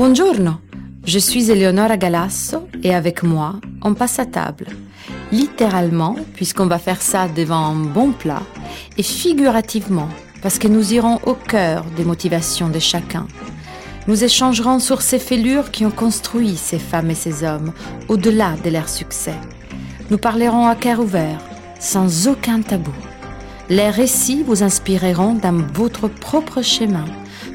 Buongiorno, je suis Eleonora Galasso et avec moi, on passe à table. Littéralement, puisqu'on va faire ça devant un bon plat, et figurativement, parce que nous irons au cœur des motivations de chacun. Nous échangerons sur ces fêlures qui ont construit ces femmes et ces hommes au-delà de leur succès. Nous parlerons à cœur ouvert, sans aucun tabou. Les récits vous inspireront dans votre propre chemin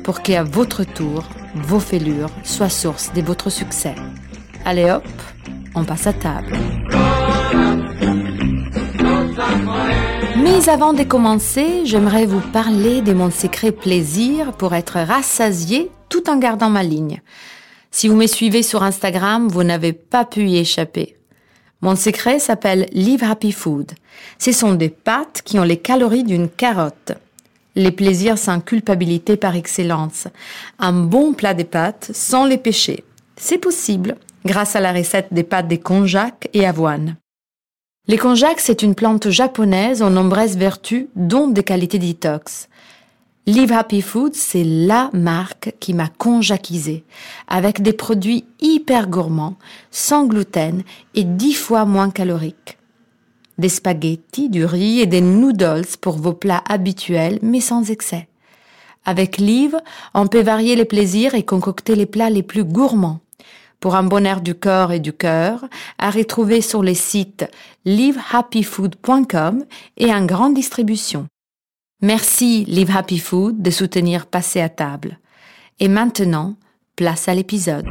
pour qu'à votre tour, vos fêlures soient source de votre succès. Allez hop, on passe à table. Mais avant de commencer, j'aimerais vous parler de mon secret plaisir pour être rassasié tout en gardant ma ligne. Si vous me suivez sur Instagram, vous n'avez pas pu y échapper. Mon secret s'appelle Live Happy Food. Ce sont des pâtes qui ont les calories d'une carotte. Les plaisirs sans culpabilité par excellence. Un bon plat de pâtes sans les péchés. C'est possible grâce à la recette des pâtes de konjac et avoine. Les konjac, c'est une plante japonaise aux nombreuses vertus, dont des qualités détox. Live Happy Food, c'est la marque qui m'a conjaquisé, avec des produits hyper gourmands, sans gluten et dix fois moins caloriques. Des spaghettis, du riz et des noodles pour vos plats habituels, mais sans excès. Avec Live, on peut varier les plaisirs et concocter les plats les plus gourmands pour un bonheur du corps et du cœur, à retrouver sur les sites livehappyfood.com et en grande distribution. Merci Live Happy Food de soutenir Passer à table. Et maintenant, place à l'épisode.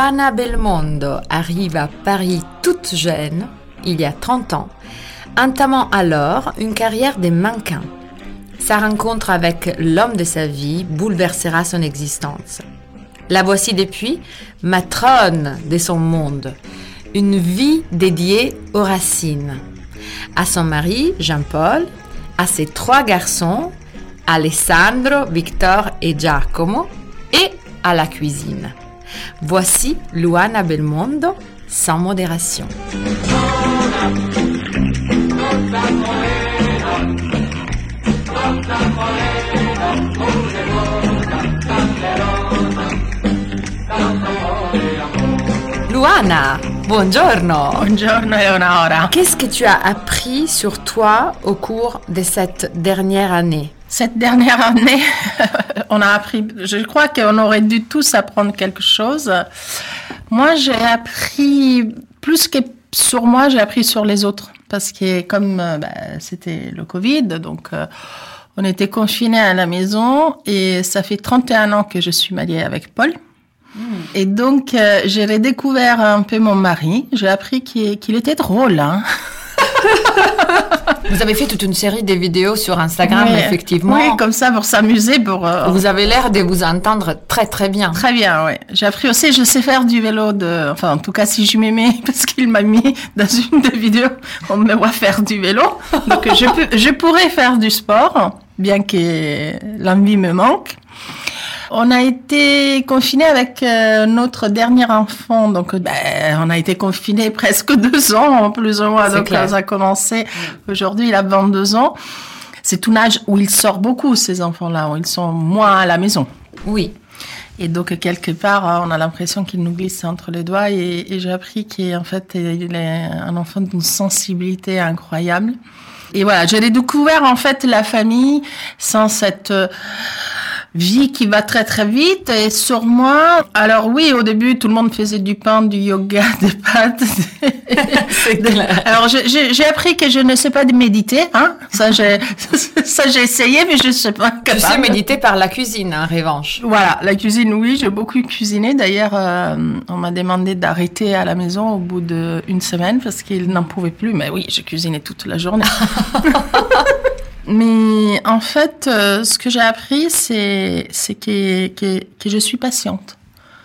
Luana Belmondo arrive à Paris toute jeune, il y a 30 ans, entamant alors une carrière de mannequin. Sa rencontre avec l'homme de sa vie bouleversera son existence. La voici depuis matrone de son monde, une vie dédiée aux racines. À son mari, Jean-Paul, à ses trois garçons, Alessandro, Victor et Giacomo, et à la cuisine. Voici Luana Belmondo sans modération. Luana, buongiorno. Buongiorno Eleonora. Qu'est-ce que tu as appris sur toi au cours de cette dernière année? Cette dernière année, on a appris, je crois qu'on aurait dû tous apprendre quelque chose. Moi, j'ai appris plus que sur moi, j'ai appris sur les autres. Parce que comme euh, bah, c'était le Covid, donc euh, on était confinés à la maison et ça fait 31 ans que je suis mariée avec Paul. Et donc, euh, j'ai redécouvert un peu mon mari. J'ai appris qu'il qu'il était drôle. Hein. Vous avez fait toute une série de vidéos sur Instagram, Oui. effectivement. Oui, comme ça pour s'amuser, pour. euh, Vous avez l'air de vous entendre très très bien. Très bien, oui. J'ai appris aussi, je sais faire du vélo de, enfin, en tout cas, si je mets, parce qu'il m'a mis dans une des vidéos, on me voit faire du vélo. Donc, je peux, je pourrais faire du sport, bien que l'envie me manque. On a été confinés avec euh, notre dernier enfant, donc ben, on a été confinés presque deux ans, plus ou moins. Donc clair. ça a commencé. Aujourd'hui, il a 22 ans. C'est un âge où il sort beaucoup, ces enfants-là, où ils sont moins à la maison. Oui. Et donc, quelque part, hein, on a l'impression qu'il nous glisse entre les doigts. Et, et j'ai appris qu'en fait, il est un enfant d'une sensibilité incroyable. Et voilà, j'ai découvert en fait la famille sans cette euh, vie qui va très très vite. Et sur moi, alors oui, au début, tout le monde faisait du pain, du yoga, des pâtes. Clair. Alors, j'ai- appris que je ne sais pas méditer. Hein ça, j'ai ça j'ai essayé, mais je ne sais pas Tu sais capable. méditer par la cuisine, en revanche. Voilà, la cuisine, oui, j'ai beaucoup cuisiné. D'ailleurs, euh, on m'a demandé d'arrêter à la maison au bout d'une semaine parce qu'il n'en pouvait plus. Mais oui, j'ai cuisiné toute la journée. Mais en fait, euh, ce que j'ai appris, c'est que je suis patiente.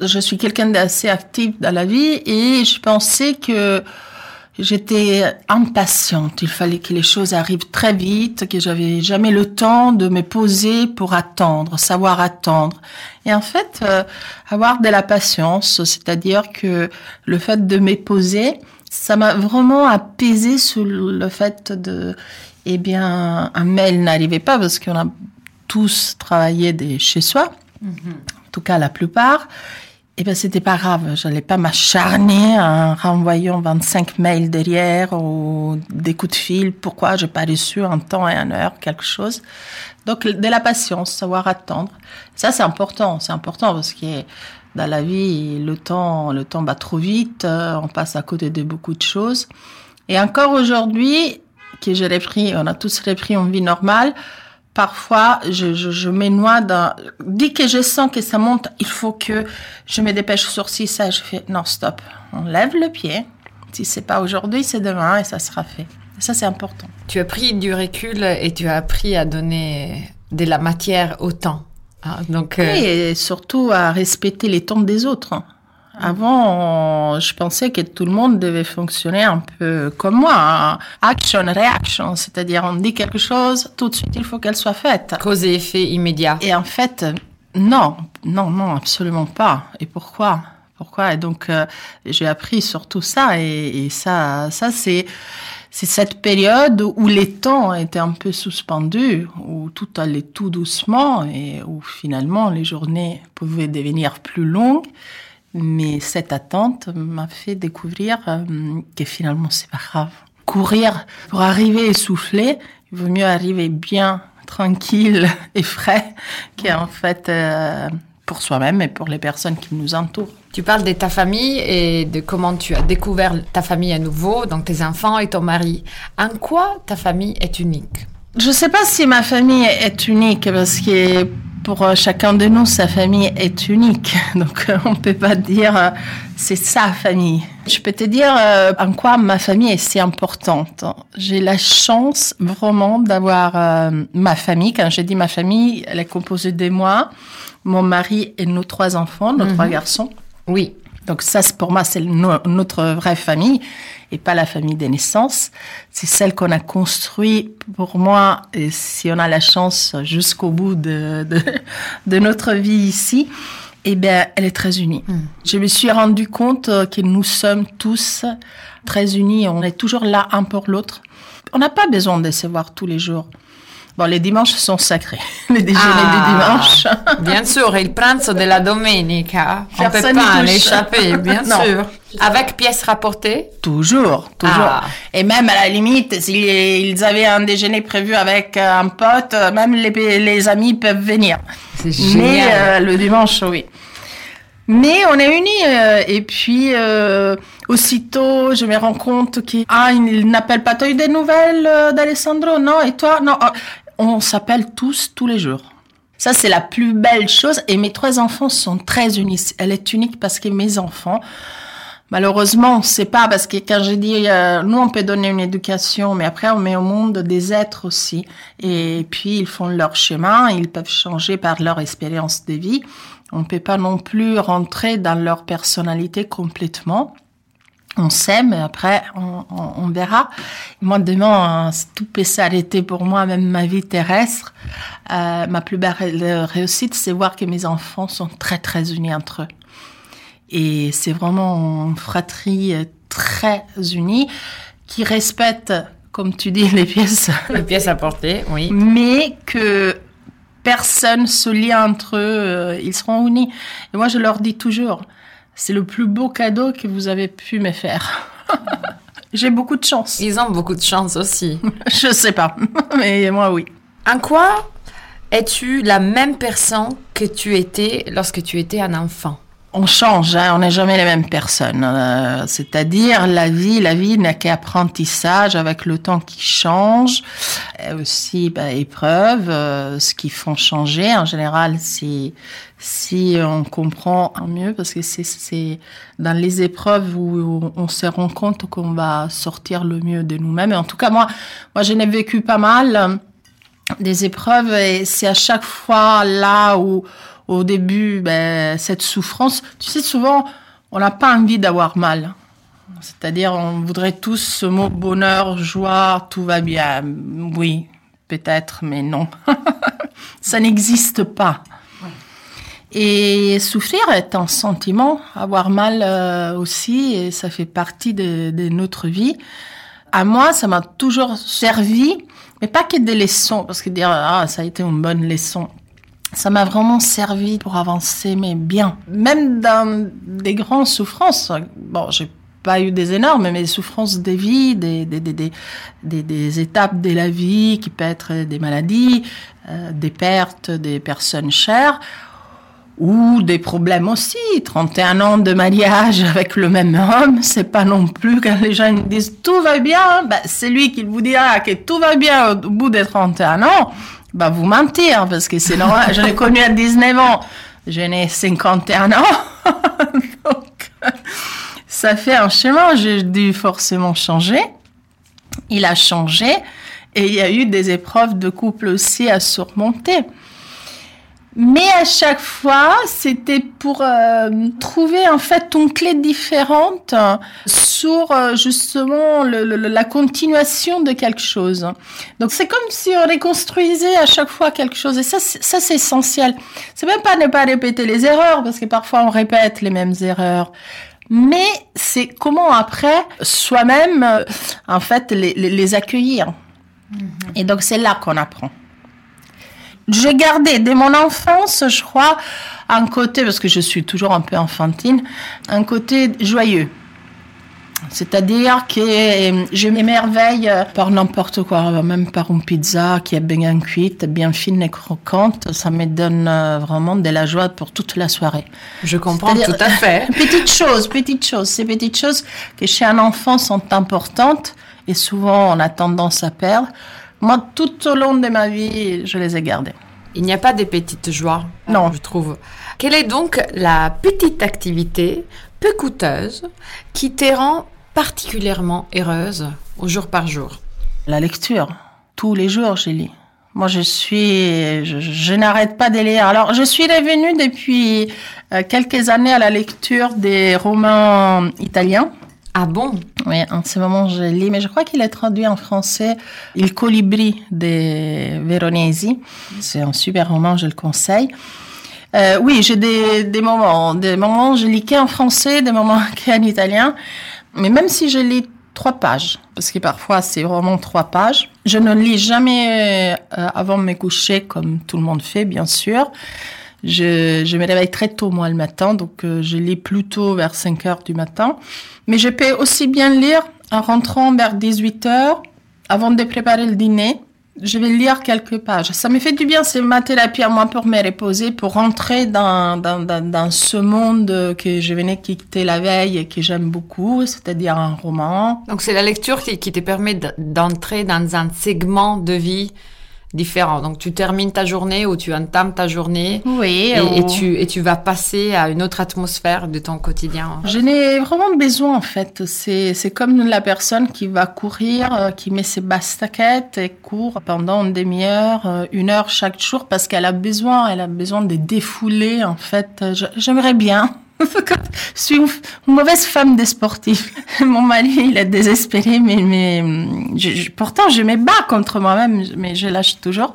Je suis quelqu'un d'assez actif dans la vie et je pensais que J'étais impatiente. Il fallait que les choses arrivent très vite, que j'avais jamais le temps de me poser pour attendre, savoir attendre. Et en fait, euh, avoir de la patience, c'est-à-dire que le fait de me poser, ça m'a vraiment apaisé sur le fait de, eh bien, un mail n'arrivait pas parce qu'on a tous travaillé de chez soi, mm-hmm. en tout cas la plupart. Eh ben, c'était pas grave. J'allais pas m'acharner en renvoyant 25 mails derrière ou des coups de fil. Pourquoi? J'ai pas reçu un temps et une heure quelque chose. Donc, de la patience, savoir attendre. Ça, c'est important. C'est important parce que dans la vie, le temps, le temps va trop vite. Euh, on passe à côté de beaucoup de choses. Et encore aujourd'hui, que j'ai repris, on a tous repris une vie normale, parfois, je, je, je m'énoie dans... Dès que je sens que ça monte, il faut que je me dépêche sur ci, ça. Je fais, non, stop. On lève le pied. Si c'est pas aujourd'hui, c'est demain et ça sera fait. ça, c'est important. Tu as pris du recul et tu as appris à donner de la matière au temps. Ah, donc, euh, Oui, et surtout à respecter les temps des autres. Avant, je pensais que tout le monde devait fonctionner un peu comme moi. Hein. Action, reaction, c'est-à-dire on dit quelque chose, tout de suite il faut qu'elle soit faite. Cause et effet immédiat. Et en fait, non, non, non, absolument pas. Et pourquoi? Pourquoi? Et donc, euh, j'ai appris sur tout ça. Et, et ça, ça c'est c'est cette période où les temps étaient un peu suspendus, où tout allait tout doucement et où finalement les journées pouvaient devenir plus longues. Mais cette attente m'a fait découvrir euh, que finalement, c'est pas grave. Courir pour arriver essoufflé, il vaut mieux arriver bien tranquille et frais qu'en fait euh, pour soi-même et pour les personnes qui nous entourent. Tu parles de ta famille et de comment tu as découvert ta famille à nouveau, donc tes enfants et ton mari. En quoi ta famille est unique? Je ne sais pas si ma famille est unique parce que pour euh, chacun de nous, sa famille est unique. Donc, euh, on ne peut pas dire euh, c'est sa famille. Je peux te dire en quoi ma famille est si importante. J'ai la chance vraiment d'avoir ma famille. Quand j'ai dit ma famille, elle est composée de moi, mon mari et nos trois enfants, nos trois mhm. garçons. Oui. Donc ça, pour moi, c'est notre vraie famille et pas la famille des naissances. C'est celle qu'on a construit pour moi, et si on a la chance jusqu'au bout de, de, de, notre vie ici, eh bien, elle est très unie. Hmm. Je me suis rendu compte que nous sommes tous très unis. On est toujours là un pour l'autre. On n'a pas besoin de se voir tous les jours. Bon, les dimanches sont sacrés. Les déjeuners du ah, dimanche. bien sûr, il pranzo la domenica. On ne peut pas en échapper, bien sûr. Avec pièces rapportées Toujours, toujours. Ah. Et même à la limite, s'ils avaient un déjeuner prévu avec un pote, même les, les amis peuvent venir. C'est génial. Mais euh, le dimanche, oui. Mais on est unis. Euh, et puis, euh, aussitôt, je me rends compte qu'il ah, il n'appelle pas. T'as eu des nouvelles d'Alessandro? Non. Et toi? Non on s'appelle tous tous les jours. Ça, c'est la plus belle chose. Et mes trois enfants sont très unis. Elle est unique parce que mes enfants, malheureusement, c'est pas parce que quand j'ai dit, euh, nous, on peut donner une éducation, mais après, on met au monde des êtres aussi. Et puis, ils font leur chemin, ils peuvent changer par leur expérience de vie. On peut pas non plus rentrer dans leur personnalité complètement on s'aime, après on, on, verra. Moi, demain, tout peut s'arrêter pour moi, même ma vie terrestre. Euh, ma plus belle réussite, c'est voir que mes enfants sont très très unis entre eux. Et c'est vraiment une fratrie très unie qui respecte, comme tu dis, les pièces. Les pièces à porter, oui. Mais que personne se lie entre eux, euh, ils seront unis. Et moi, je leur dis toujours, c'est le plus beau cadeau que vous avez pu me faire. J'ai beaucoup de chance. Ils ont beaucoup de chance aussi. Je sais pas, mais moi oui. En quoi es-tu la même personne que tu étais lorsque tu étais un enfant? On change, hein, on n'est jamais les mêmes personnes. Euh, c'est-à-dire la vie, la vie n'a qu'apprentissage avec le temps qui change, et aussi bah, épreuves, euh, ce qui font changer. En général, c'est si on comprend mieux, parce que c'est dans les épreuves où on se rend compte qu'on va sortir le mieux de nous-mêmes. En tout cas, moi, moi, je n'ai vécu pas mal euh, des épreuves, et c'est à chaque fois là où au début, ben, cette souffrance, tu sais, souvent, on n'a pas envie d'avoir mal. C'est-à-dire, on voudrait tous ce mot bonheur, joie, tout va bien. Oui, peut-être, mais non. Ça n'existe pas. Et souffrir est un sentiment, avoir mal euh, aussi, et ça fait partie de, de notre vie. À moi, ça m'a toujours servi, mais pas que des leçons, parce que dire ah ça a été une bonne leçon, ça m'a vraiment servi pour avancer, mais bien. Même dans des grandes souffrances. Bon, j'ai pas eu des énormes, mais des souffrances des vies, des, des, des, des, des étapes de la vie qui peut être des maladies, euh, des pertes des personnes chères ou des problèmes aussi. 31 ans de mariage avec le même homme, c'est pas non plus quand les gens disent tout va bien, ben, c'est lui qui vous dira que tout va bien au bout des 31 ans, bah vous mentir parce que c'est normal. je l'ai connu à 19 ans, je n'ai 51 ans. Donc, ça fait un chemin, j'ai dû forcément changer. Il a changé et il y a eu des épreuves de couple aussi à surmonter. Mais à chaque fois, c'était pour euh, trouver en fait une clé différente sur euh, justement le, le, la continuation de quelque chose. Donc c'est comme si on reconstruisait à chaque fois quelque chose et ça, ça c'est essentiel. C'est même pas ne pas répéter les erreurs parce que parfois on répète les mêmes erreurs. Mais c'est comment après soi-même euh, en fait les, les, les accueillir. Mm -hmm. Et donc c'est là qu'on apprend j'ai gardé dès mon enfance, je crois, un côté, parce que je suis toujours un peu enfantine, un côté joyeux. C'est-à-dire que je m'émerveille par n'importe quoi, même par une pizza qui est bien cuite, bien fine et croquante. Ça me donne vraiment de la joie pour toute la soirée. Je comprends tout à fait. petites choses, petites choses. Ces petites choses que chez un enfant sont importantes et souvent on a tendance à perdre. Moi, tout au long de ma vie, je les ai gardées. Il n'y a pas des petites joies, non, je trouve. Quelle est donc la petite activité peu coûteuse qui te rend particulièrement heureuse au jour par jour? La lecture. Tous les jours, je lis. Moi, je suis, je, je n'arrête pas de lire. Alors, je suis revenue depuis euh, quelques années à la lecture des romans italiens. Ah bon? Oui, en ce moment, je lis, mais je crois qu'il est traduit en français Il Colibri de Veronesi. C'est un super roman, je le conseille. Euh, oui, j'ai des, des moments, des moments je lis qu'en français, des moments qu'en italien. Mais même si je lis trois pages, parce que parfois c'est vraiment trois pages, je ne lis jamais euh, avant de me coucher comme tout le monde fait, bien sûr. Je, me réveille très tôt, moi, le matin, donc euh, je lis plutôt vers 5 heures du matin. Mais je peux aussi bien lire en rentrant vers 18 heures, avant de préparer le dîner. Je vais lire quelques pages. Ça me fait du bien, c'est ma thérapie à moi pour me reposer, pour rentrer dans, dans, dans, dans ce monde que je venais quitter la veille et que j'aime beaucoup, c'est-à-dire un roman. Donc c'est la lecture qui, qui te permet d'entrer dans un segment de vie différent. Donc tu termines ta journée ou tu entames ta journée. Oui. Et, et, tu et tu vas passer à une autre atmosphère de ton quotidien. Je n'ai vraiment besoin en fait. C'est c'est comme la personne qui va courir, euh, qui met ses baskets et court pendant une demi-heure, euh, une heure chaque jour parce qu'elle a besoin, elle a besoin de défouler en fait. J'aimerais bien. je suis une mauvaise femme des sportifs. Mon mari, il est désespéré, mais, mais je, je, pourtant, je me bats contre moi-même, mais je lâche toujours.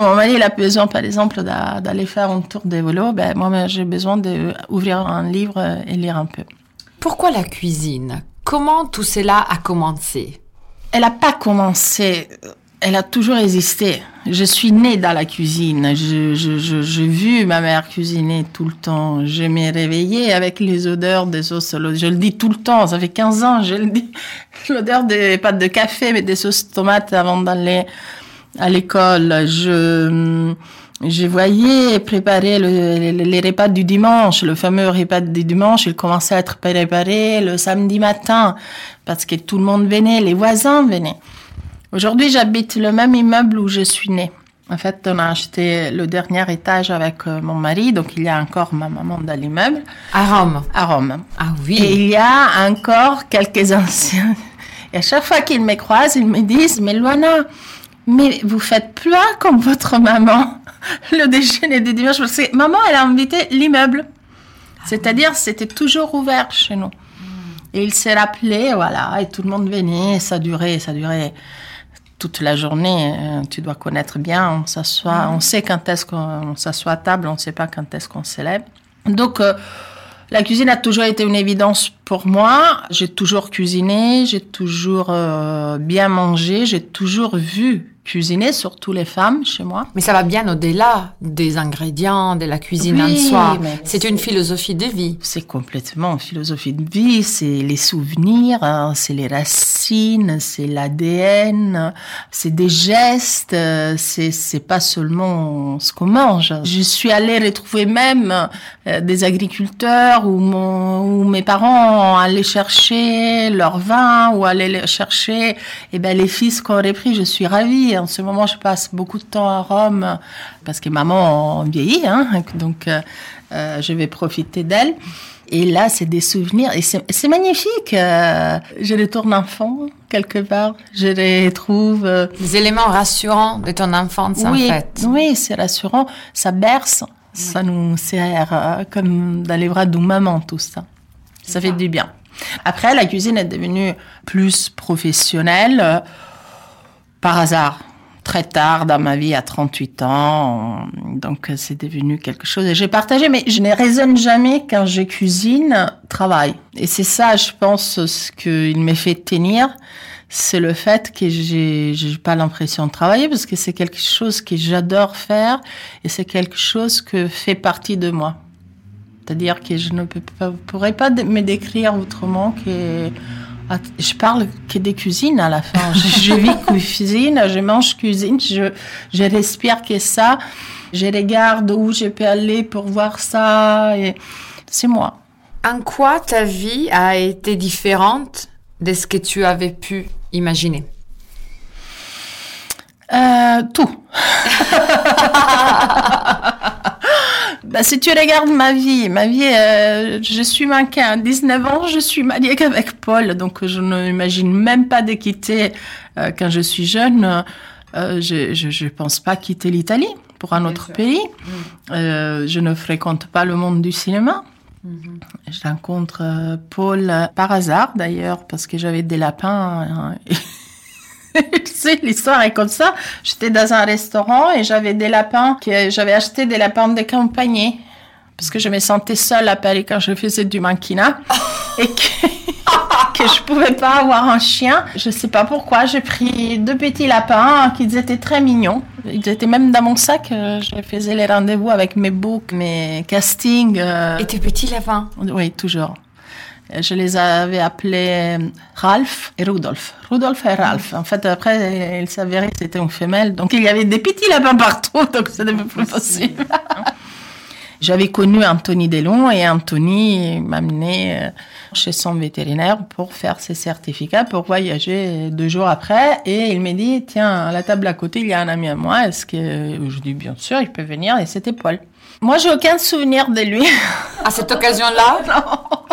Mon mari, il a besoin, par exemple, d'aller faire un tour de vélo. Ben, moi, j'ai besoin d'ouvrir un livre et lire un peu. Pourquoi la cuisine? Comment tout cela a commencé? Elle n'a pas commencé elle a toujours existé. Je suis née dans la cuisine. Je, je, j'ai vu ma mère cuisiner tout le temps. Je m'ai réveillée avec les odeurs des sauces. Je le dis tout le temps. Ça fait 15 ans, je le dis. L'odeur des pâtes de café, mais des sauces tomates avant d'aller à l'école. Je, je voyais préparer le, les, les, repas du dimanche, le fameux repas du dimanche. Il commençait à être préparé le samedi matin parce que tout le monde venait, les voisins venaient. Aujourd'hui, j'habite le même immeuble où je suis née. En fait, on a acheté le dernier étage avec mon mari, donc il y a encore ma maman dans l'immeuble. À Rome. À Rome. Ah oui. Et il y a encore quelques anciens. Et à chaque fois qu'ils me croisent, ils me disent, mais Luana, mais vous faites plus comme votre maman le déjeuner du dimanche parce que maman, elle a invité l'immeuble. C'est-à-dire, c'était toujours ouvert chez nous. Et il s'est rappelé, voilà, et tout le monde venait, ça durait, ça durait toute la journée. Euh, tu dois connaître bien, on s'assoit, on sait quand est-ce qu'on s'assoit à table, on ne sait pas quand est-ce qu'on s'élève. Donc, euh, la cuisine a toujours été une évidence pour moi. J'ai toujours cuisiné, j'ai toujours euh, bien mangé, j'ai toujours vu cuisiner, surtout les femmes chez moi. Mais ça va bien au-delà des ingrédients, de la cuisine en soi. C'est une philosophie de vie. C'est complètement une philosophie de vie. C'est les souvenirs, hein, c'est les racines, c'est l'ADN, c'est des gestes. C'est c'est pas seulement ce qu'on mange. Je suis allée retrouver même euh, des agriculteurs où, mon, où mes parents allaient chercher leur vin ou allaient chercher et eh ben les fils qu'on aurait pris. Je suis ravie en ce moment, je passe beaucoup de temps à Rome parce que maman vieillit, hein, donc euh, euh, je vais profiter d'elle. Et là, c'est des souvenirs et c'est magnifique. Euh, je retourne enfant quelque part. Je les trouve. Des éléments rassurants de ton enfance, oui, en fait. Oui, c'est rassurant. Ça berce. Ça nous sert comme dans les bras de maman, tout ça. Ça fait du bien. Après, la cuisine est devenue plus professionnelle par hasard très tard dans ma vie, à 38 ans. Donc, c'est devenu quelque chose. Et j'ai partagé, mais je ne raisonne jamais quand je cuisine, travail. Et c'est ça, je pense, ce qu'il me fait tenir. C'est le fait que j'ai, j'ai pas l'impression de travailler parce que c'est quelque chose que j'adore faire et c'est quelque chose que fait partie de moi. C'est-à-dire que je ne peux pas, pourrais pas me décrire autrement que je parle que des cuisines à la fin. je, vis cuisine, je mange cuisine, je, je respire que ça. Je regarde où je peux aller pour voir ça. Et c'est moi. En quoi ta vie a été différente de ce que tu avais pu imaginer? Euh, Tout. Bah, si tu regardes ma vie, ma vie, euh, je suis mannequin à 19 ans, je suis mariée avec Paul, donc je n'imagine même pas de quitter euh, quand je suis jeune. Euh, je ne pense pas quitter l'Italie pour un autre pays. Mm. je ne fréquente pas le monde du cinéma. Mm-hmm. Je rencontre Paul par hasard d'ailleurs parce que j'avais des lapins. Hein, tu sais, l'histoire est comme ça. J'étais dans un restaurant et j'avais des lapins, que j'avais acheté des lapins de compagnie. Parce que je me sentais seule à Paris quand je faisais du mannequinat. et que, que je pouvais pas avoir un chien. Je sais pas pourquoi. J'ai pris deux petits lapins qui étaient très mignons. Ils étaient même dans mon sac. Je faisais les rendez-vous avec mes books, mes castings. Euh. Et tes petits lapins? Oui, toujours. Je les avais appelés Ralph et Rudolf. Rudolf et Ralph. En fait, après, il s'avérait que c'était une femelle. Donc, il y avait des petits lapins partout, donc c'était plus possible. J'avais connu Anthony Delon et Anthony m'a amené euh, chez son vétérinaire pour faire ses certificats pour voyager deux jours après. Et il m'a dit, tiens, à la table à côté, il y a un ami à moi. Est-ce que, je dis, bien sûr, il peut venir. Et c'était Paul. Moi, j'ai aucun souvenir de lui. À cette occasion-là? non.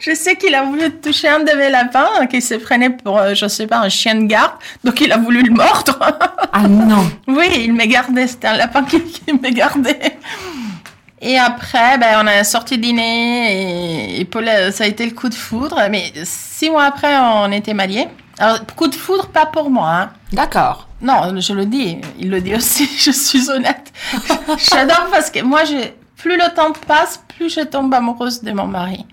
Je sais qu'il a voulu toucher un de mes lapins, qui se prenait pour, euh, je sais pas, un chien de garde, donc il a voulu le mordre. Ah non Oui, il m'a gardé, c'était un lapin qui, qui m'a gardé. Et après, ben, on a sorti dîner et, Paul, euh, ça a été le coup de foudre. Mais six mois après, on était mariés. Alors, coup de foudre, pas pour moi. Hein. D'accord. Non, je le dis. Il le dit aussi. Je suis honnête. J'adore parce que moi, plus le temps passe, plus je tombe amoureuse de mon mari.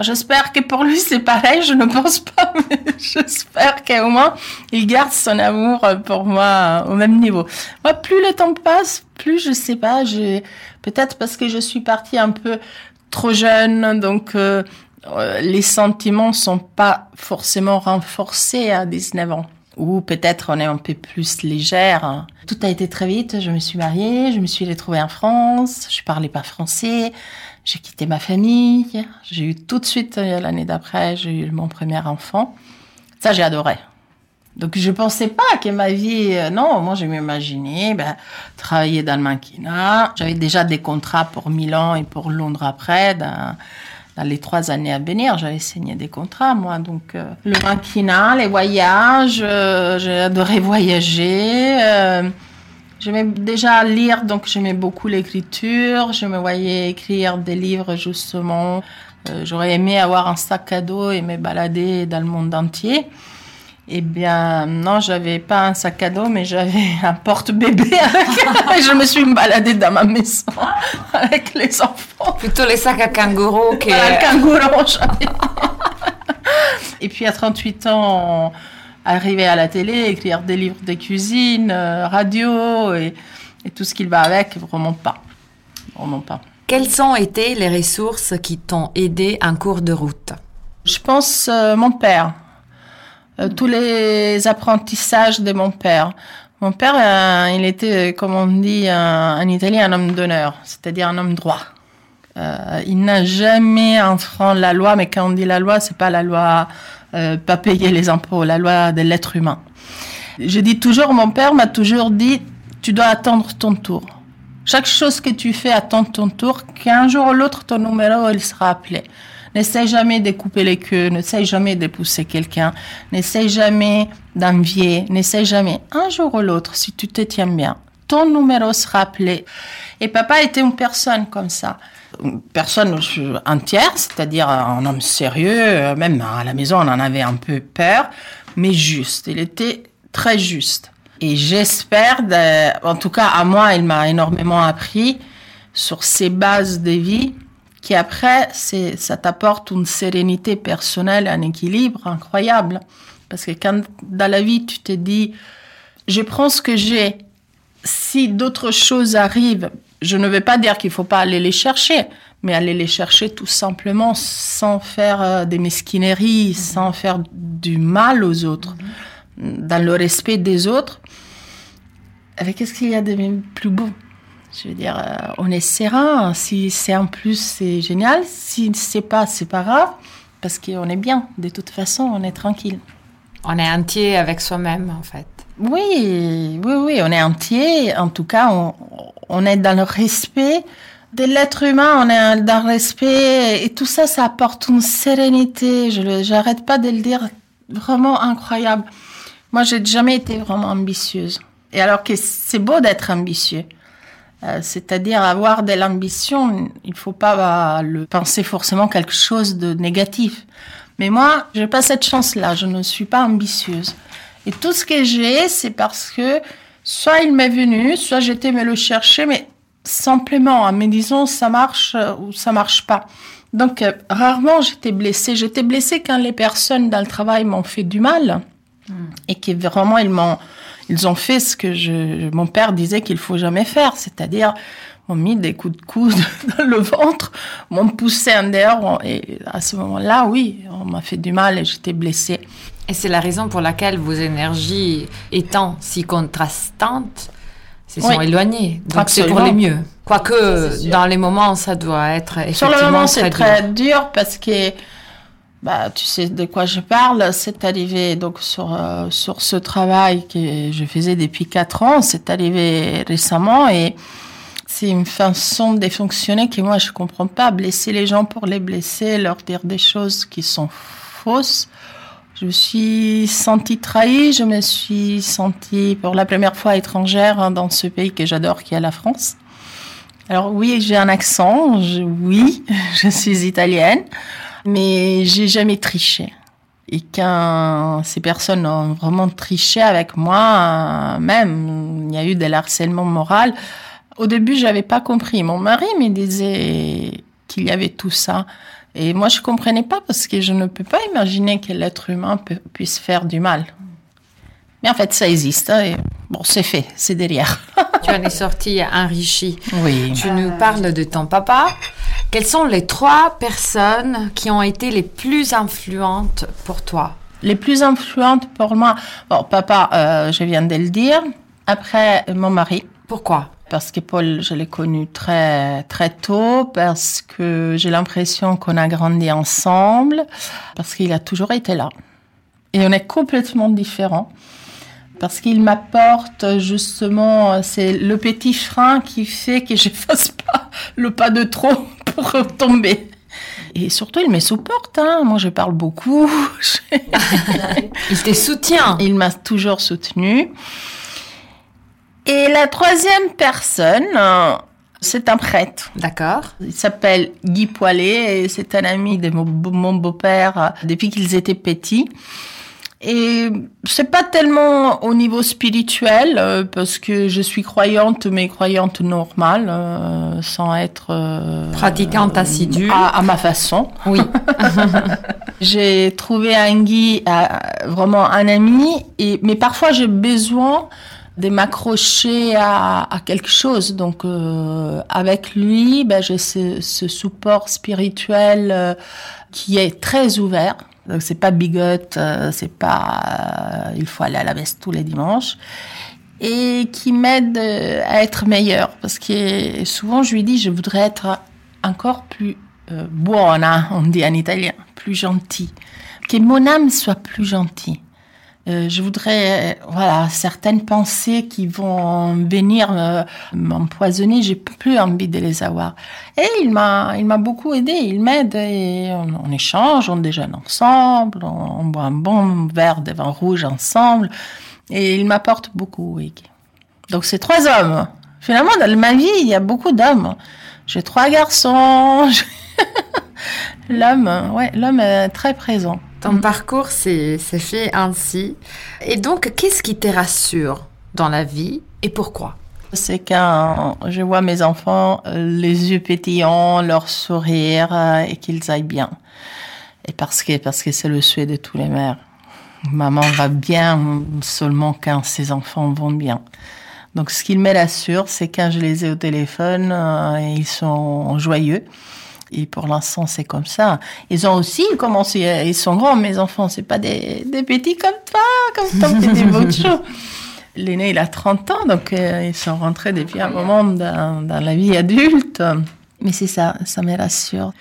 J'espère que pour lui c'est pareil, je ne pense pas, mais j'espère qu'au moins il garde son amour pour moi au même niveau. Moi, plus le temps passe, plus je sais pas, je peut-être parce que je suis partie un peu trop jeune, donc euh, euh, les sentiments sont pas forcément renforcés à 19 ans. Ou peut-être on est un peu plus légère. Tout a été très vite. Je me suis mariée, je me suis retrouvée en France. Je parlais pas français. J'ai quitté ma famille. J'ai eu tout de suite, euh, l'année d'après, j'ai eu mon premier enfant. Ça, j'ai adoré. Donc, je pensais pas que ma vie, euh, non, moi, je m'imaginais, ben, travailler dans le mannequinat. J'avais déjà des contrats pour Milan et pour Londres après, dans, les trois années à venir. J'avais signé des contrats, moi. Donc, euh, le mannequinat, les voyages, j'ai adoré voyager. J'aimais déjà lire, donc j'aimais beaucoup l'écriture. Je me voyais écrire des livres justement euh, j'aurais aimé avoir un sac à dos et me balader dans le monde entier. Eh bien, non, j'avais pas un sac à dos, mais j'avais un porte-bébé. et je me suis baladée dans ma maison avec les enfants. Plutôt les sacs à kangourou que... Voilà, le kangourou. Et puis à 38 ans, arriver à la télé, écrire des livres de cuisine, euh, radio et, et tout ce qui va avec, vraiment pas. Vraiment pas. Quelles ont été les ressources qui t'ont aidé en cours de route? Je pense euh, mon père. Euh, tous les apprentissages de mon père. Mon père, euh, il était, comme on dit en italien, un homme d'honneur, c'est-à-dire un homme droit. Euh, il n'a jamais enfreint la loi, mais quand on dit la loi, c'est pas la loi euh, pas payer les impôts, la loi de l'être humain. Je dis toujours, mon père m'a toujours dit, tu dois attendre ton tour. Chaque chose que tu fais, attends ton tour, qu'un jour ou l'autre, ton numéro, il sera appelé. N'essaie jamais de couper les queues, n'essaie jamais de pousser quelqu'un, n'essaie jamais d'envier, n'essaie jamais. Un jour ou l'autre, si tu te tiens bien, ton numéro sera appelé. Et papa était une personne comme ça. Personne entière, c'est-à-dire un homme sérieux, même à la maison on en avait un peu peur, mais juste. Il était très juste. Et j'espère, en tout cas à moi, il m'a énormément appris sur ces bases de vie qui après, ça t'apporte une sérénité personnelle, un équilibre incroyable. Parce que quand dans la vie, tu te dis, je prends ce que j'ai, si d'autres choses arrivent, je ne vais pas dire qu'il faut pas aller les chercher, mais aller les chercher tout simplement sans faire euh, des mesquineries, sans faire du mal aux autres, dans le respect des autres. Avec qu'est-ce qu'il y a de plus beau Je veux dire, euh, on est serein. Si c'est en plus, c'est génial. Si c'est pas, c'est pas grave, parce qu'on est bien. De toute façon, on est tranquille. On est entier avec soi-même, en fait. Oui, oui, oui, on est entier. En tout cas, on, est dans le respect de l'être humain, on est dans le respect et tout ça, ça apporte une sérénité. Je j'arrête pas de le dire, vraiment incroyable. Moi, j'ai jamais été vraiment ambitieuse. Et alors que c'est beau d'être ambitieux. Euh, c'est-à-dire avoir de l'ambition, il faut pas euh, le penser forcément quelque chose de négatif. Mais moi, j'ai pas cette chance-là, je ne suis pas ambitieuse. Et tout ce que j'ai, c'est parce que soit il m'est venu, soit j'étais me le chercher, mais simplement en me disant ça marche euh, ou ça marche pas. Donc euh, rarement j'étais blessée. J'étais blessée quand les personnes dans le travail m'ont fait du mal et que vraiment ils m'ont ils ont fait ce que je, mon père disait qu'il faut jamais faire, c'est-à-dire m'ont mis des coups de coude dans le ventre, m'ont poussé en dehors et à ce moment-là, oui, on m'a fait du mal et j'étais blessée. Et c'est la raison pour laquelle vos énergies étant si contrastantes, se sont Oui. éloignées. Donc c'est pour les mieux. Quoique, Ça, dans les moments, ça doit être effectivement Sur le moment, c'est dur. très dur parce que bah, tu sais de quoi je parle. C'est arrivé donc sur euh, sur ce travail que je faisais depuis quatre ans. C'est arrivé récemment et c'est une façon de fonctionner que moi je comprends pas. Blesser les gens pour les blesser, leur dire des choses qui sont fausses. Je me suis sentie trahie. Je me suis sentie pour la première fois étrangère dans ce pays que j'adore, qui est la France. Alors oui, j'ai un accent, oui, je suis italienne, mais j'ai jamais triché. Et quand ces personnes ont vraiment triché avec moi, même, il y a eu de l'harcèlement moral. Au début, j'avais pas compris. Mon mari me disait qu'il y avait tout ça. Et moi, je comprenais pas parce que je ne peux pas imaginer que l'être humain peut- puisse faire du mal. Mais en fait, ça existe. hein, Et bon, c'est fait, c'est derrière. Tu en es sorti enrichi. Oui. Tu nous parles de ton papa. Quelles sont les trois personnes qui ont été les plus influentes pour toi? Les plus influentes pour moi, bon, papa, euh, je viens de le dire. Après, mon mari, Pourquoi? Parce que Paul, je l'ai connu très très tôt, parce que j'ai l'impression qu'on a grandi ensemble, parce qu'il a toujours été là. Et on est complètement différents. Parce qu'il m'apporte justement, c'est le petit frein qui fait que je fasse pas le pas de trop pour tomber. Et surtout, il me supporte. Hein. Moi, je parle beaucoup. Il te soutient. Il m'a toujours soutenu. Et la troisième personne, euh, C'est un prêtre. D'accord. Il s'appelle Guy Poilet et c'est un ami de mon, mon beau-père euh, depuis qu'ils étaient petits. Et c'est pas tellement au niveau spirituel euh, parce que je suis croyante mais croyante normale euh, sans être euh, Pratiquante assidue. à, à ma façon. Oui. J'ai trouvé un Guy vraiment un ami et mais parfois j'ai besoin de m'accrocher à, quelque chose. Donc euh, avec lui, ben, j'ai ce, support spirituel euh, qui est très ouvert. Donc c'est pas bigote, euh, c'est pas il faut aller à la messe tous les dimanches et qui m'aide à être meilleure parce que souvent je lui dis je voudrais être encore plus buona, on dit en italien, plus gentil, que mon âme soit plus gentille. Euh, je voudrais, euh, voilà, certaines pensées qui vont venir euh, m'empoisonner, j'ai plus envie de les avoir. Et il m'a, il m'a beaucoup aidé, il m'aide et on, échange, on déjeune ensemble, on, boit un bon verre de vin rouge ensemble et il m'apporte beaucoup. Donc c'est trois hommes. Finalement, dans ma vie, il y a beaucoup d'hommes. J'ai trois garçons. l'homme, ouais, l'homme est très présent. Ton parcours s'est fait ainsi. Et donc, qu'est-ce qui te rassure dans la vie et pourquoi? C'est quand je vois mes enfants, les yeux pétillants, leur sourire euh, et qu'ils aillent bien. Et parce que parce que c'est le souhait de tous les mères. Maman va bien seulement quand ses enfants vont bien. Donc ce qui me rassure, c'est quand je les ai au téléphone euh, et ils sont joyeux. Et pour l'instant, c'est comme ça. Ils ont aussi commencé, ils sont grands, mes enfants, c'est pas des, des petits comme toi, comme ton petit Bocho. L'aîné, il a 30 ans, donc euh, ils sont rentrés depuis un moment dans, dans la vie adulte. Mais c'est ça, ça me rassure.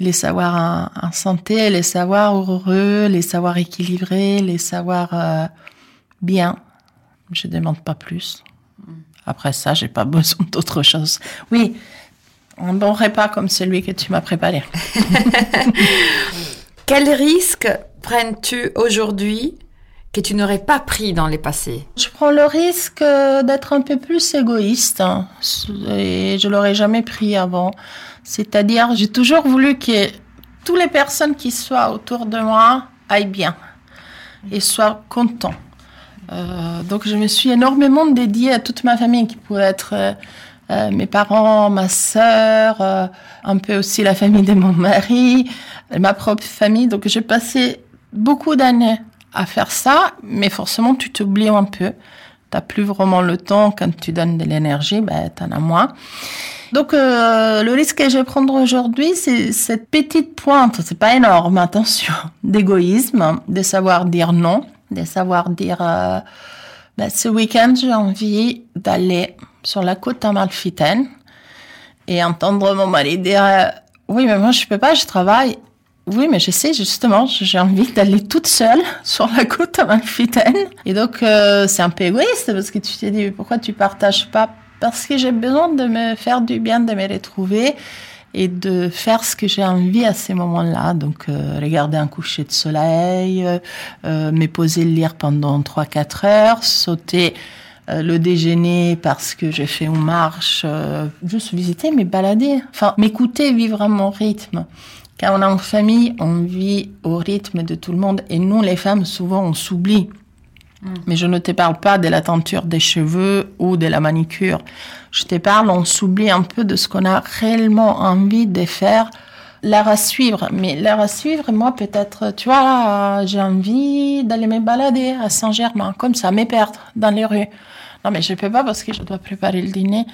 Les savoirs en, en santé, les savoirs heureux, les savoirs équilibrés, les savoirs euh, bien. Je demande pas plus. Après ça, j'ai pas besoin d'autre chose. Oui, un bon repas comme celui que tu m'as préparé. Quel risque prends-tu aujourd'hui que tu n'aurais pas pris dans les passés Je prends le risque euh, d'être un peu plus égoïste hein, et je l'aurais jamais pris avant. C'est-à-dire, j'ai toujours voulu que toutes les personnes qui soient autour de moi aillent bien et soient contents. Euh, donc, je me suis énormément dédiée à toute ma famille qui pouvait être euh, mes parents, ma sœur, euh, un peu aussi la famille de mon mari, ma propre famille. Donc, j'ai passé beaucoup d'années à faire ça, mais forcément, tu t'oublies un peu. T'as plus vraiment le temps quand tu donnes de l'énergie, ben, t'en as moins. Donc, euh, le risque que je vais prendre aujourd'hui, c'est cette petite pointe, c'est pas énorme, attention, d'égoïsme, de savoir dire non, de savoir dire, euh, ben, ce week-end, j'ai envie d'aller sur la côte amalfitaine et entendre mon mari dire, euh, oui, mais moi, je peux pas, je travaille. Oui, mais je sais, justement, j'ai envie d'aller toute seule sur la côte amalfitaine. Et donc, euh, c'est un peu égoïste parce que tu t'es dit, pourquoi tu partages pas? Parce que j'ai besoin de me faire du bien, de me retrouver et de faire ce que j'ai envie à ces moments-là. Donc, euh, regarder un coucher de soleil, me poser lire pendant 3-4 heures, sauter euh, le déjeuner parce que j'ai fait une marche, euh, juste visiter, me balader, enfin, m'écouter, vivre à mon rythme. Quand on est en famille, on vit au rythme de tout le monde et nous, les femmes, souvent, on s'oublie. Mais je ne te parle pas de la tenture des cheveux ou de la manicure. Je te parle, on s'oublie un peu de ce qu'on a réellement envie de faire. L'art à suivre. Mais l'art à suivre, moi, peut-être, tu vois, j'ai envie d'aller me balader à Saint-Germain, comme ça, me perdre dans les rues. Non, mais je peux pas parce que je dois préparer le dîner.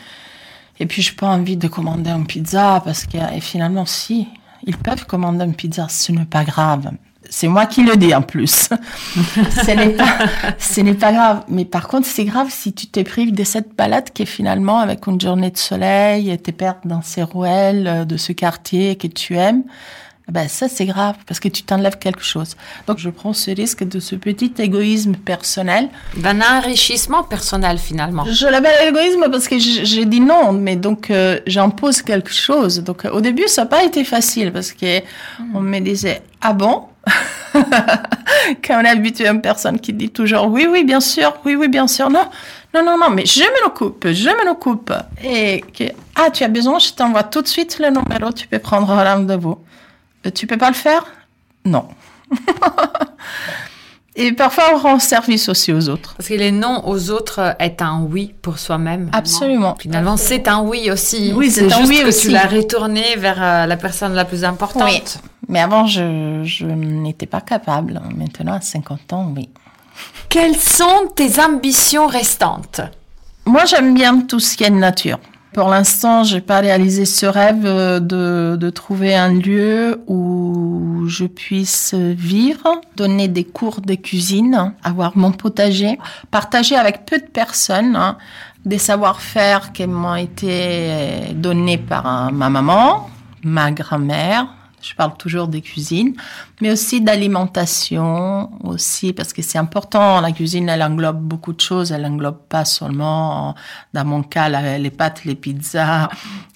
Et puis, je n'ai pas envie de commander une pizza parce que, et finalement, si, ils peuvent commander une pizza, ce n'est pas grave. C'est moi qui le dis en plus. ce n'est pas, ce n'est pas grave. Mais par contre, c'est grave si tu te prives de cette balade qui est finalement avec une journée de soleil et te perdre dans ces ruelles euh, de ce quartier que tu aimes. Ben ça c'est grave parce que tu t'enlèves quelque chose. Donc je prends ce risque de ce petit égoïsme personnel. D'un enrichissement personnel finalement. Je l'appelle égoïsme parce que j'ai dit non, mais donc euh, j'impose quelque chose. Donc euh, au début ça n'a pas été facile parce que on me disait ah bon? Quand on est habitué à une personne qui dit toujours oui oui bien sûr oui oui bien sûr non Non, non, non, mais je me l'occupe, je me l'occupe. Et que, ah, tu as besoin, je t'envoie tout de suite le numéro, tu peux prendre rendez-vous. Euh, Tu peux pas le faire? Non. Et parfois, on rend service aussi aux autres. Parce que les non aux autres est un oui pour soi-même. Absolument. Finalement, c'est un oui aussi. Oui, c'est un juste oui que aussi. tu l'as retourné vers euh, la personne la plus importante. Oui. Mais avant, je, je n'étais pas capable. Maintenant, à 50 ans, oui. Quelles sont tes ambitions restantes? Moi, j'aime bien tout ce qui est de nature. Pour l'instant, j'ai pas réalisé ce rêve euh, de, de trouver un lieu où je puisse vivre, donner des cours de cuisine, avoir mon potager, partager avec peu de personnes hein, des savoir-faire qui m'ont été donnés par euh, ma maman, ma grand-mère. Je parle toujours des cuisines, mais aussi d'alimentation, aussi parce que c'est important. La cuisine, elle englobe beaucoup de choses. Elle englobe pas seulement, dans mon cas, les pâtes, les pizzas.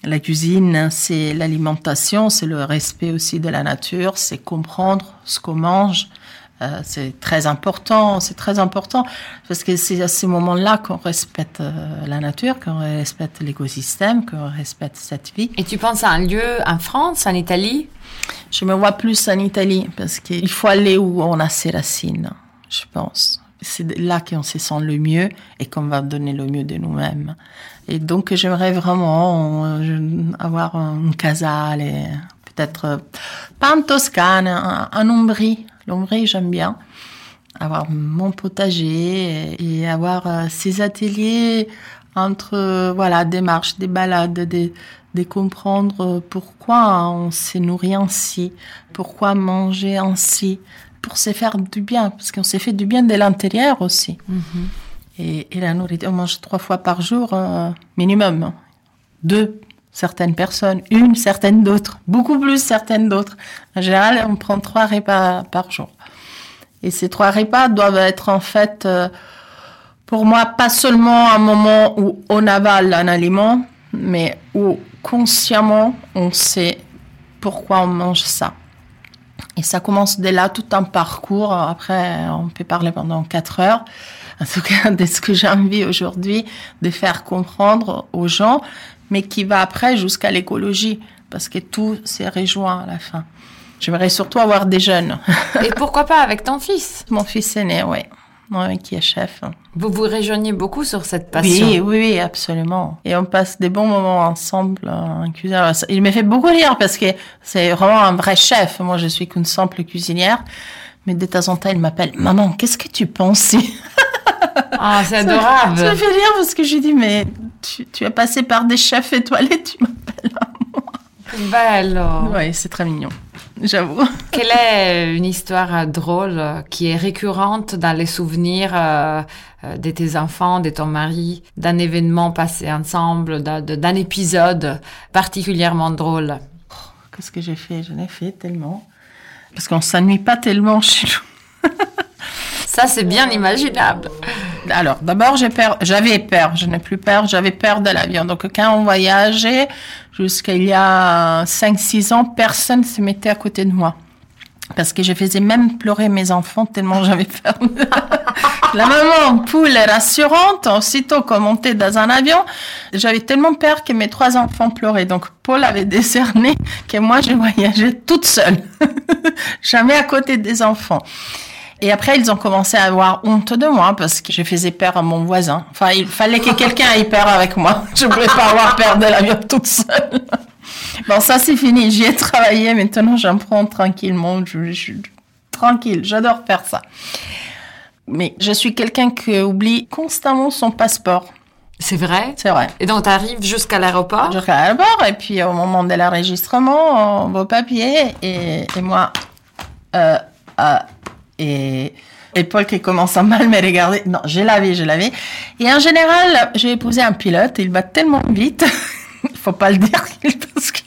La cuisine, c'est l'alimentation, c'est le respect aussi de la nature, c'est comprendre ce qu'on mange. Euh, c'est très important, c'est très important parce que c'est à ces moments-là qu'on respecte euh, la nature, qu'on respecte l'écosystème, qu'on respecte cette vie. Et tu penses à un lieu en France, en Italie? Je me vois plus en Italie parce qu'il faut aller où on a ses racines, je pense. C'est là qu'on se sent le mieux et qu'on va donner le mieux de nous-mêmes. Et donc j'aimerais vraiment euh, avoir un casale, et peut-être pas en Toscane, un, un Ombrie. L'Ombrie j'aime bien. Avoir mon potager et, avoir euh, ces ateliers entre euh, voilà des marches, des balades, des, de comprendre euh, pourquoi on s'est nourri ainsi, pourquoi manger ainsi, pour se faire du bien, parce qu'on s'est fait du bien de l'intérieur aussi. et, et la nourriture, on mange trois fois par jour euh, minimum. Deux, certaines personnes, une, certaines d'autres, beaucoup plus certaines d'autres. En général, on prend trois repas par jour. Et ces trois repas doivent être en fait, euh, pour moi, pas seulement un moment où on avale un aliment, mais où consciemment on sait pourquoi on mange ça. Et ça commence dès là, tout un parcours. Après, on peut parler pendant quatre heures. En tout cas, de ce que j'ai envie aujourd'hui de faire comprendre aux gens, mais qui va après jusqu'à l'écologie, parce que tout s'est rejoint à la fin. J'aimerais surtout avoir des jeunes. Et pourquoi pas avec ton fils? Mon fils aîné, oui. Oui, qui est chef. Vous vous rejoignez beaucoup sur cette passion. Oui, oui, oui, absolument. Et on passe des bons moments ensemble en cuisine. Il me fait beaucoup rire parce que c'est vraiment un vrai chef. Moi, je suis qu'une simple cuisinière. Mais de temps en temps, il m'appelle Maman, qu'est-ce que tu penses Ah, c'est Ça me adorable. fait rire parce que je lui dis Mais tu, tu es passé par des chefs étoilés, tu m'appelles. Bello. Oui, c'est très mignon. J'avoue. Quelle est une histoire drôle qui est récurrente dans les souvenirs euh, euh, de tes enfants, de ton mari, d'un événement passé ensemble, d'un de- d'un épisode particulièrement drôle? Qu'est-ce que j'ai fait? J'en ai fait tellement. Parce qu'on s'ennuie pas tellement chez nous. Ça, c'est bien imaginable. Alors, d'abord, j'avais peur, je n'ai plus peur, j'avais peur de l'avion. Donc, quand on voyageait, jusqu'à il y a 5-6 ans, personne ne se mettait à côté de moi. Parce que je faisais même pleurer mes enfants tellement j'avais peur. La maman poule est rassurante. Aussitôt qu'on montait dans un avion, j'avais tellement peur que mes trois enfants pleuraient. Donc, Paul avait décerné que moi, je voyageais toute seule. Jamais à côté des enfants. Et après, ils ont commencé à avoir honte de moi parce que je faisais peur à mon voisin. Enfin, il fallait que quelqu'un ait peur avec moi. Je ne voulais pas avoir peur de l'avion toute seule. Bon, ça c'est fini. J'y ai travaillé. Maintenant, j'en prends tranquillement. Je, suis tranquille. J'adore faire ça. Mais je suis quelqu'un qui oublie constamment son passeport. C'est vrai? C'est vrai. Et donc, tu arrives jusqu'à l'aéroport? Je à bord et puis au moment de l'enregistrement, vos papiers et, et moi, euh, euh, et, et Paul qui commence à mal me regarder. Non, j'ai lavé, j'ai lavé. Et en général, j'ai épousé un pilote, il va tellement vite, il faut pas le dire parce que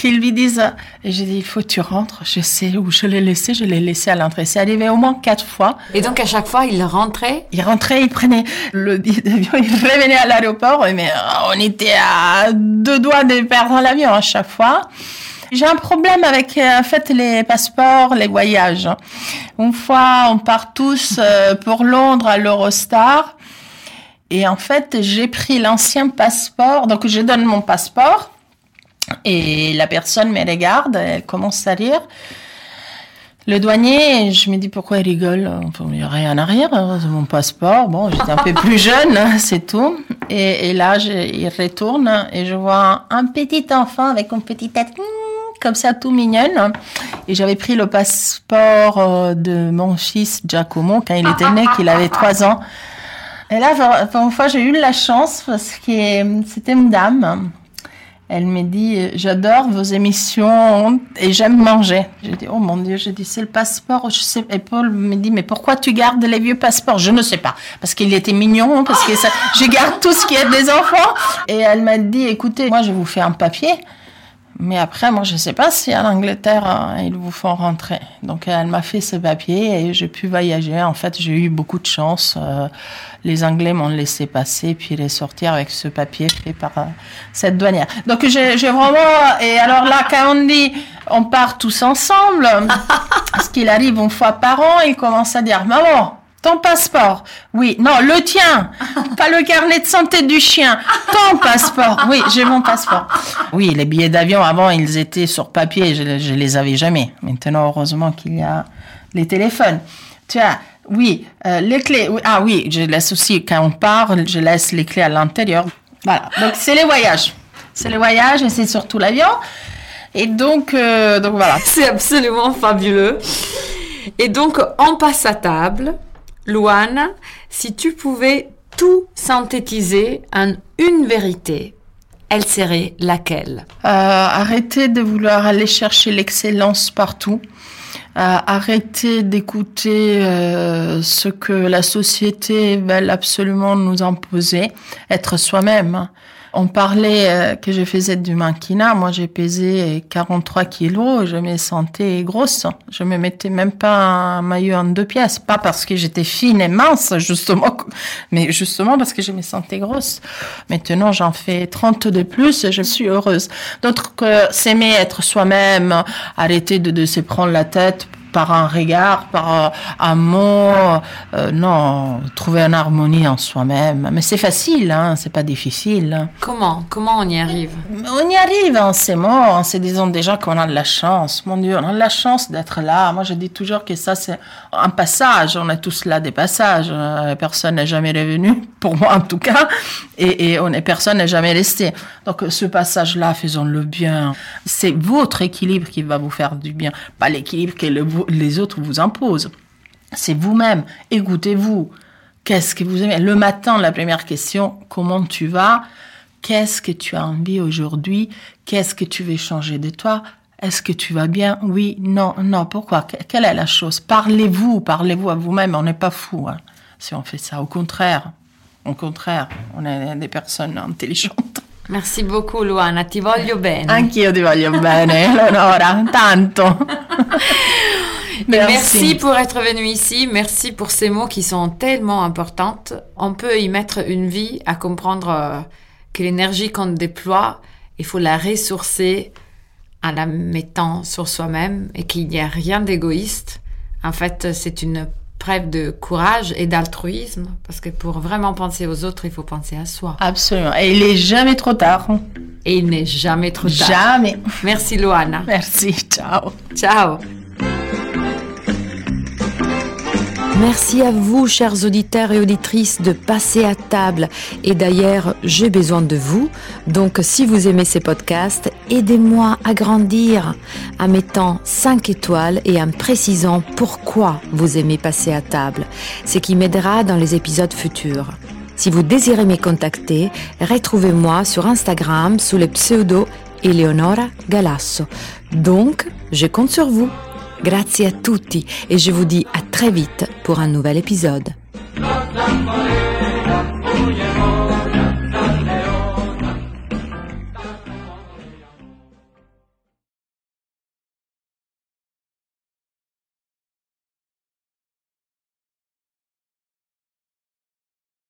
qu'il lui dise. Et j'ai dit, il faut que tu rentres. Je sais où je l'ai laissé, je l'ai laissé à l'entrée. C'est arrivé au moins quatre fois. Et donc, à chaque fois, il rentrait? Il rentrait, il prenait le billet d'avion, il revenait à l'aéroport, mais euh, on était à deux doigts de perdre l'avion à chaque fois. J'ai un problème avec euh, en fait les passeports, les voyages. Une fois, on part tous euh, pour Londres à l'Eurostar. Et en fait, j'ai pris l'ancien passeport. Donc, je donne mon passeport et la personne me regarde, elle commence à rire. Le douanier, je me dis pourquoi il rigole? Il n'y a rien à rire, c'est mon passeport. Bon, j'étais un peu plus jeune, c'est tout. Et, là, il retourne et je vois un petit enfant avec une petite tête comme ça, tout mignonne. Et j'avais pris le passeport euh, de mon fils Giacomo quand il était né, qu'il avait trois ans. Et là, une fois, j'ai eu la chance parce que c'était une dame elle me dit, j'adore vos émissions et j'aime manger. J'ai dit, oh mon Dieu, j'ai dit, c'est le passeport. Et Paul me dit, mais pourquoi tu gardes les vieux passeports? Je ne sais pas. Parce qu'il était mignon, parce que ça, je garde tout ce qui est des enfants. Et elle m'a dit, écoutez, moi, je vous fais un papier. Mais après, moi, je ne sais pas si en Angleterre, hein, ils vous font rentrer. Donc, elle m'a fait ce papier et j'ai pu voyager. En fait, j'ai eu beaucoup de chance. Euh, les Anglais m'ont laissé passer puis les sortir avec ce papier fait par euh, cette douanière. Donc, j'ai vraiment... Et alors là, quand on dit on part tous ensemble, ce qu'il arrive une fois par an, il commence à dire, maman, ton passeport. Oui. Non, le tien. Pas le carnet de santé du chien. Ton passeport. Oui, j'ai mon passeport. Oui, les billets d'avion, avant, ils étaient sur papier. Je, je les avais jamais. Maintenant, heureusement qu'il y a les téléphones. Tu as, oui, euh, les clés. ah oui, je laisse aussi, quand on part, je laisse les clés à l'intérieur. Voilà. Donc, c'est les voyages. C'est les voyages et c'est surtout l'avion. Et donc, euh, donc voilà. C'est absolument fabuleux. Et donc, on passe à table. Luana, si tu pouvais tout synthétiser en une vérité, elle serait laquelle? Euh, Arrêtez de vouloir aller chercher l'excellence partout. Euh, arrêter d'écouter euh, ce que la société veut absolument nous imposer, être soi-même. On parlait euh, que je faisais du mannequinat. Moi, j'ai pesé 43 kilos. Je me sentais grosse. Je me mettais même pas un maillot en deux pièces. Pas parce que j'étais fine et mince, justement, mais justement parce que je me sentais grosse. Maintenant, j'en fais 30 de plus et je suis heureuse. D'autres que s'aimer être soi-même, arrêter de, de se prendre la tête par un regard, par euh, un mot. Euh, non, trouver une harmonie en soi-même. Mais c'est facile, hein, c'est pas difficile. Comment Comment on y arrive? On y arrive en ces mots, en se disant déjà qu'on a de la chance. Mon Dieu, on a de la chance d'être là. Moi, je dis toujours que ça, c'est un passage. On est tous là des passages. Euh, personne n'est jamais revenu, pour moi en tout cas, et, et on est, personne n'est jamais resté. Donc, ce passage-là, faisons-le bien. C'est votre équilibre qui va vous faire du bien, pas l'équilibre qui est le les autres vous imposent. C'est vous-même. Écoutez-vous. Qu'est-ce que vous aimez? Le matin, la première question, comment tu vas? Qu'est-ce que tu as envie aujourd'hui? Qu'est-ce que tu veux changer de toi? Est-ce que tu vas bien? Oui, non, non. Pourquoi? Quelle est la chose? Parlez-vous, parlez-vous à vous-même. On n'est pas fou hein, si on fait ça. Au contraire, au contraire, on est des personnes intelligentes. Merci beaucoup Luana, ti voglio bene. Anch'io ti voglio bene, Eleonora, tanto. Merci. pour être venu ici. Merci pour ces mots qui sont tellement importants. On peut y mettre une vie à comprendre euh, que l'énergie qu'on déploie, il faut la ressourcer en la mettant sur soi-même et qu'il n'y a rien d'égoïste. En fait, c'est une preuve de courage et d'altruisme parce que pour vraiment penser aux autres, il faut penser à soi. Absolument. Et il n'est jamais trop tard. Et il n'est jamais trop tard. Jamais. Merci Loana. Merci. Ciao. Ciao. Merci à vous, chers auditeurs et auditrices, de passer à table. Et d'ailleurs, j'ai besoin de vous. Donc, si vous aimez ces podcasts, aidez-moi à grandir en mettant 5 étoiles et en précisant pourquoi vous aimez passer à table. Ce qui m'aidera dans les épisodes futurs. Si vous désirez me contacter, retrouvez-moi sur Instagram sous le pseudo Eleonora Galasso. Donc, je compte sur vous. Grazie à tutti et je vous dis à très vite pour un nouvel épisode.